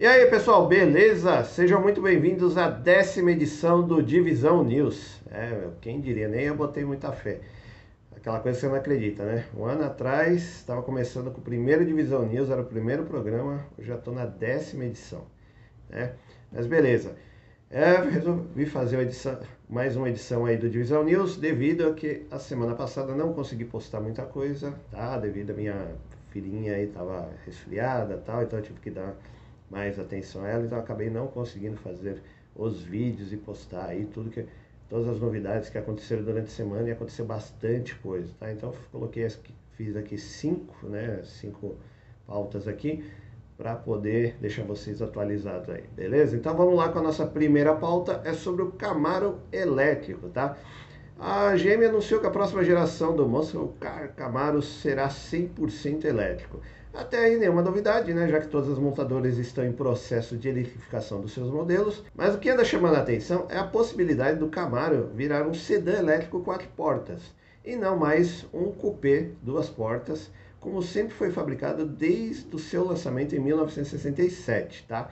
E aí pessoal, beleza? Sejam muito bem-vindos à décima edição do Divisão News. É, quem diria, nem eu botei muita fé. Aquela coisa que você não acredita, né? Um ano atrás, estava começando com o primeiro Divisão News, era o primeiro programa, eu já estou na décima edição. Né? Mas beleza. É, resolvi fazer edição, mais uma edição aí do Divisão News, devido a que a semana passada não consegui postar muita coisa, tá? Devido a minha filhinha aí tava resfriada tal, então eu tive que dar mais atenção a ela, então acabei não conseguindo fazer os vídeos e postar aí tudo que todas as novidades que aconteceram durante a semana e aconteceu bastante coisa, tá? Então coloquei fiz aqui cinco, né, cinco pautas aqui para poder deixar vocês atualizados aí, beleza? Então vamos lá com a nossa primeira pauta, é sobre o Camaro elétrico, tá? A GM anunciou que a próxima geração do Muscle Car Camaro será 100% elétrico. Até aí nenhuma novidade, né? Já que todas as montadoras estão em processo de eletrificação dos seus modelos. Mas o que anda chamando a atenção é a possibilidade do Camaro virar um sedã elétrico quatro portas e não mais um coupé duas portas, como sempre foi fabricado desde o seu lançamento em 1967, tá?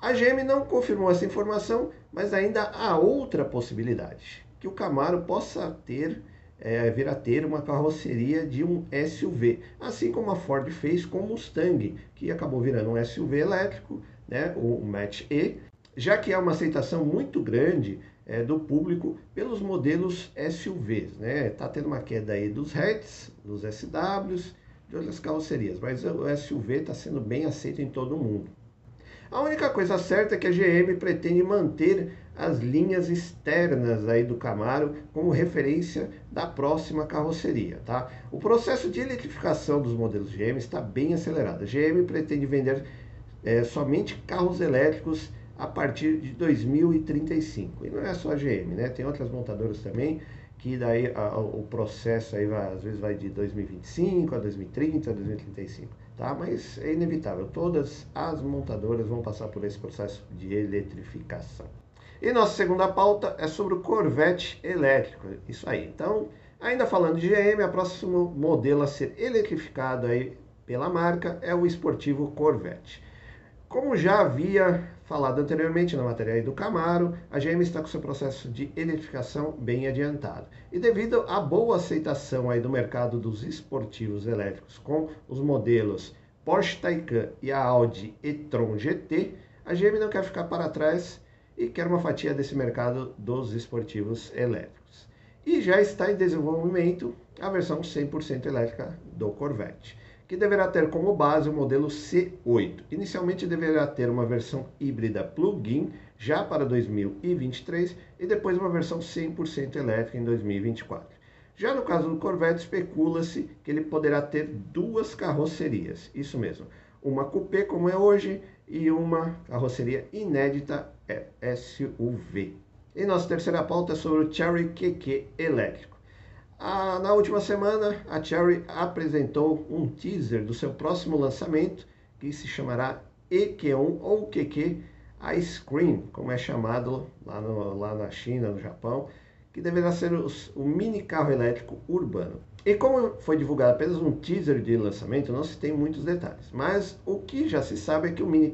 A GM não confirmou essa informação, mas ainda há outra possibilidade que o Camaro possa ter, é, vir a ter uma carroceria de um SUV, assim como a Ford fez com o Mustang, que acabou virando um SUV elétrico, né, o Mach-E, já que há uma aceitação muito grande é, do público pelos modelos SUVs, né? Tá tendo uma queda aí dos hatches, dos SWs, de outras carrocerias, mas o SUV está sendo bem aceito em todo o mundo. A única coisa certa é que a GM pretende manter as linhas externas aí do Camaro como referência da próxima carroceria, tá? O processo de eletrificação dos modelos GM está bem acelerado. A GM pretende vender é, somente carros elétricos a partir de 2035. E não é só a GM, né? Tem outras montadoras também que daí a, o processo aí vai, às vezes vai de 2025 a 2030, a 2035 tá? Mas é inevitável, todas as montadoras vão passar por esse processo de eletrificação. E nossa segunda pauta é sobre o Corvette elétrico, isso aí. Então, ainda falando de GM, a próximo modelo a ser eletrificado aí pela marca é o esportivo Corvette. Como já havia falado anteriormente na matéria do Camaro, a GM está com seu processo de eletrificação bem adiantado. E devido à boa aceitação aí do mercado dos esportivos elétricos com os modelos Porsche Taycan e a Audi e-tron GT, a GM não quer ficar para trás e quer uma fatia desse mercado dos esportivos elétricos. E já está em desenvolvimento a versão 100% elétrica do Corvette que deverá ter como base o modelo C8. Inicialmente deverá ter uma versão híbrida plug-in já para 2023 e depois uma versão 100% elétrica em 2024. Já no caso do Corvette, especula-se que ele poderá ter duas carrocerias, isso mesmo, uma coupé como é hoje e uma carroceria inédita SUV. E nossa terceira pauta é sobre o Cherry QQ elétrico. Ah, na última semana, a Cherry apresentou um teaser do seu próximo lançamento, que se chamará EQ1 ou QQ Ice Cream, como é chamado lá, no, lá na China, no Japão, que deverá ser o mini carro elétrico urbano. E como foi divulgado apenas um teaser de lançamento, não se tem muitos detalhes. Mas o que já se sabe é que o mini,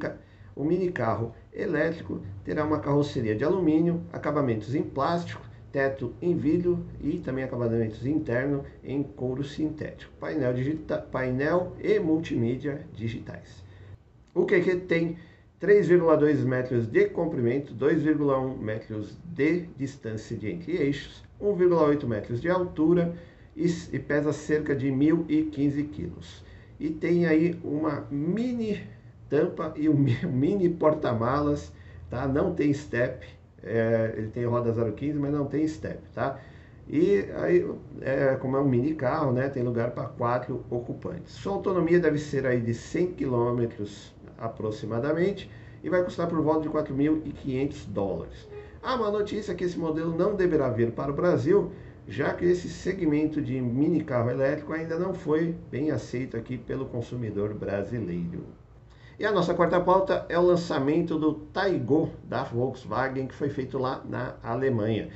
o mini carro elétrico terá uma carroceria de alumínio, acabamentos em plástico, teto em vidro e também acabamentos internos em couro sintético, painel, digita, painel e multimídia digitais. O QQ tem 3,2 metros de comprimento, 2,1 metros de distância de entre eixos, 1,8 metros de altura e, e pesa cerca de 1.015 quilos. E tem aí uma mini tampa e um mini porta-malas, tá? Não tem step, é, ele tem roda 015, mas não tem step, tá? E aí, é, como é um mini carro, né, tem lugar para quatro ocupantes. Sua autonomia deve ser aí de 100 km aproximadamente e vai custar por volta de 4.500 dólares. Há uma notícia que esse modelo não deverá vir para o Brasil, já que esse segmento de mini carro elétrico ainda não foi bem aceito aqui pelo consumidor brasileiro. E a nossa quarta pauta é o lançamento do Taigo da Volkswagen, que foi feito lá na Alemanha.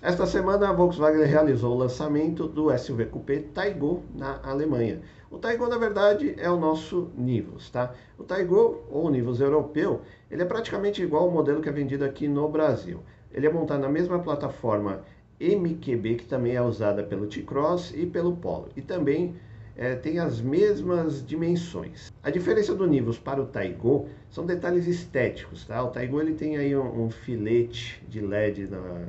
Esta semana a Volkswagen realizou o lançamento do SUV Coupé Taigo na Alemanha. O Taigo, na verdade, é o nosso Nivus, tá? O Taigo, ou Nivus europeu, ele é praticamente igual ao modelo que é vendido aqui no Brasil. Ele é montado na mesma plataforma MQB, que também é usada pelo T-Cross e pelo Polo. E também é, tem as mesmas dimensões. A diferença do Nivus para o Taigo são detalhes estéticos, tá? O Taigo ele tem aí um, um filete de LED na,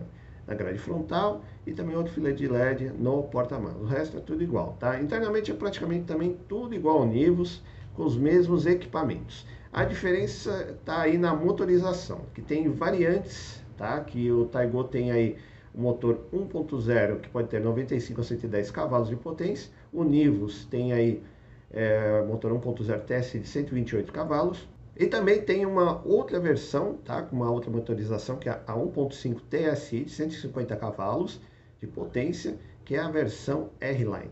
na grade frontal e também outro filete de LED no porta-malas. O resto é tudo igual, tá? Internamente é praticamente também tudo igual ao Nivus, com os mesmos equipamentos. A diferença está aí na motorização, que tem variantes, tá? Que o Taigo tem aí o motor 1.0 que pode ter 95 a 110 cavalos de potência. O Nivus tem aí é, motor 1.0 TS de 128 cavalos. E também tem uma outra versão, tá? com uma outra motorização, que é a 1.5 TSI de 150 cavalos de potência, que é a versão R-Line.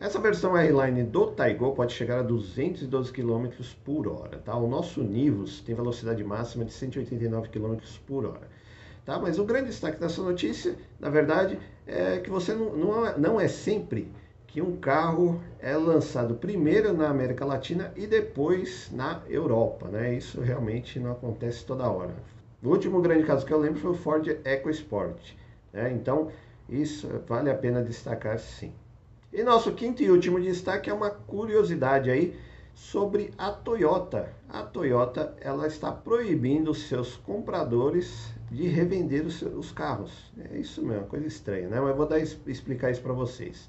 Essa versão R-Line do Taigo pode chegar a 212 km por hora. Tá? O nosso Nivus tem velocidade máxima de 189 km por hora. Tá? Mas o grande destaque dessa notícia, na verdade, é que você não, não, é, não é sempre que um carro é lançado primeiro na América Latina e depois na Europa. Né? Isso realmente não acontece toda hora. O último grande caso que eu lembro foi o Ford EcoSport. Né? Então, isso vale a pena destacar sim. E nosso quinto e último destaque é uma curiosidade aí sobre a Toyota. A Toyota ela está proibindo seus compradores de revender os, os carros. É isso mesmo, coisa estranha, né? Mas eu vou dar, explicar isso para vocês.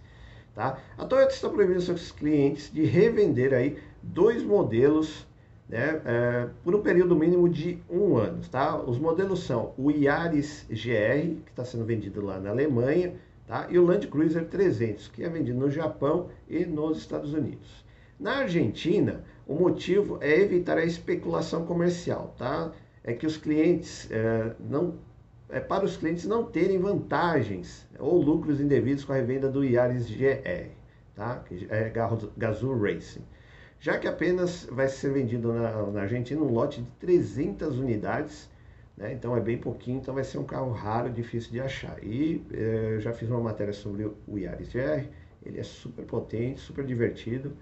Tá? A Toyota está proibindo seus clientes de revender aí dois modelos né, é, por um período mínimo de um ano. Tá? Os modelos são o Yaris GR, que está sendo vendido lá na Alemanha, tá? e o Land Cruiser 300, que é vendido no Japão e nos Estados Unidos. Na Argentina, o motivo é evitar a especulação comercial, tá? É que os clientes é, não é para os clientes não terem vantagens ou lucros indevidos com a revenda do Yaris GR, tá? Que é Gazoo Racing. Já que apenas vai ser vendido na, na Argentina um lote de 300 unidades, né? Então é bem pouquinho, então vai ser um carro raro, difícil de achar. E eu já fiz uma matéria sobre o Yaris GR, ele é super potente, super divertido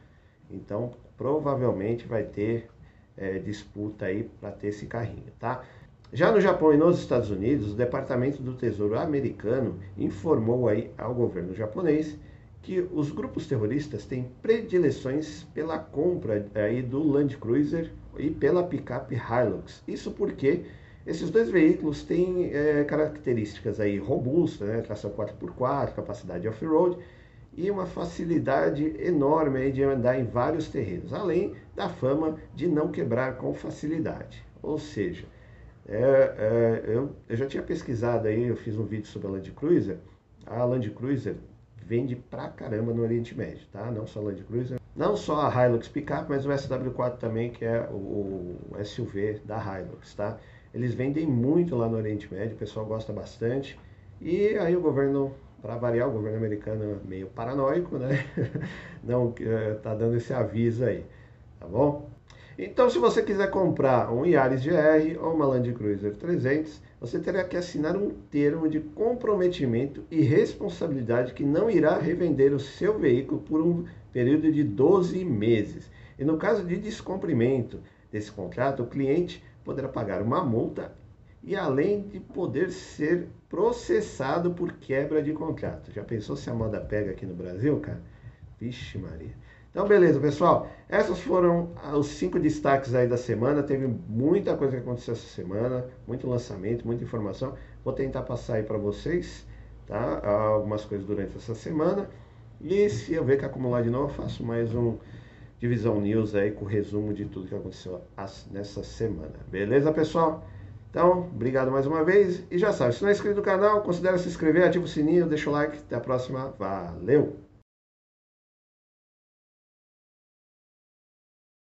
então, provavelmente vai ter é, disputa aí para ter esse carrinho, tá? Já no Japão e nos Estados Unidos, o Departamento do Tesouro americano informou aí ao governo japonês que os grupos terroristas têm predileções pela compra aí do Land Cruiser e pela picape Hilux. Isso porque esses dois veículos têm é, características aí robustas, né? tração 4x4, capacidade off-road e uma facilidade enorme de andar em vários terrenos, além da fama de não quebrar com facilidade. Ou seja, é, é, eu, eu, já tinha pesquisado aí, eu fiz um vídeo sobre a Land Cruiser. A Land Cruiser vende pra caramba no Oriente Médio, tá? Não só a Land Cruiser, não só a Hilux Pickup, mas o SW4 também, que é o, o SUV da Hilux, tá? Eles vendem muito lá no Oriente Médio, o pessoal gosta bastante. E aí o governo para variar, o governo americano é meio paranoico, né? Não está dando esse aviso aí, tá bom? Então, se você quiser comprar um Yaris GR ou uma Land Cruiser 300, você terá que assinar um termo de comprometimento e responsabilidade que não irá revender o seu veículo por um período de 12 meses. E no caso de descumprimento desse contrato, o cliente poderá pagar uma multa e além de poder ser processado por quebra de contrato. Já pensou se a moda pega aqui no Brasil, cara? Vixe Maria. Então, beleza, pessoal. Essas foram os cinco destaques aí da semana. Teve muita coisa que aconteceu essa semana, muito lançamento, muita informação. Vou tentar passar aí para vocês, tá? Algumas coisas durante essa semana. E se eu ver que acumular de novo, eu faço mais um Divisão News aí com resumo de tudo que aconteceu nessa semana. Beleza, pessoal? Então, obrigado mais uma vez. E já sabe, se não é inscrito no canal, considere se inscrever, ativa o sininho, deixa o like. Até a próxima. Valeu!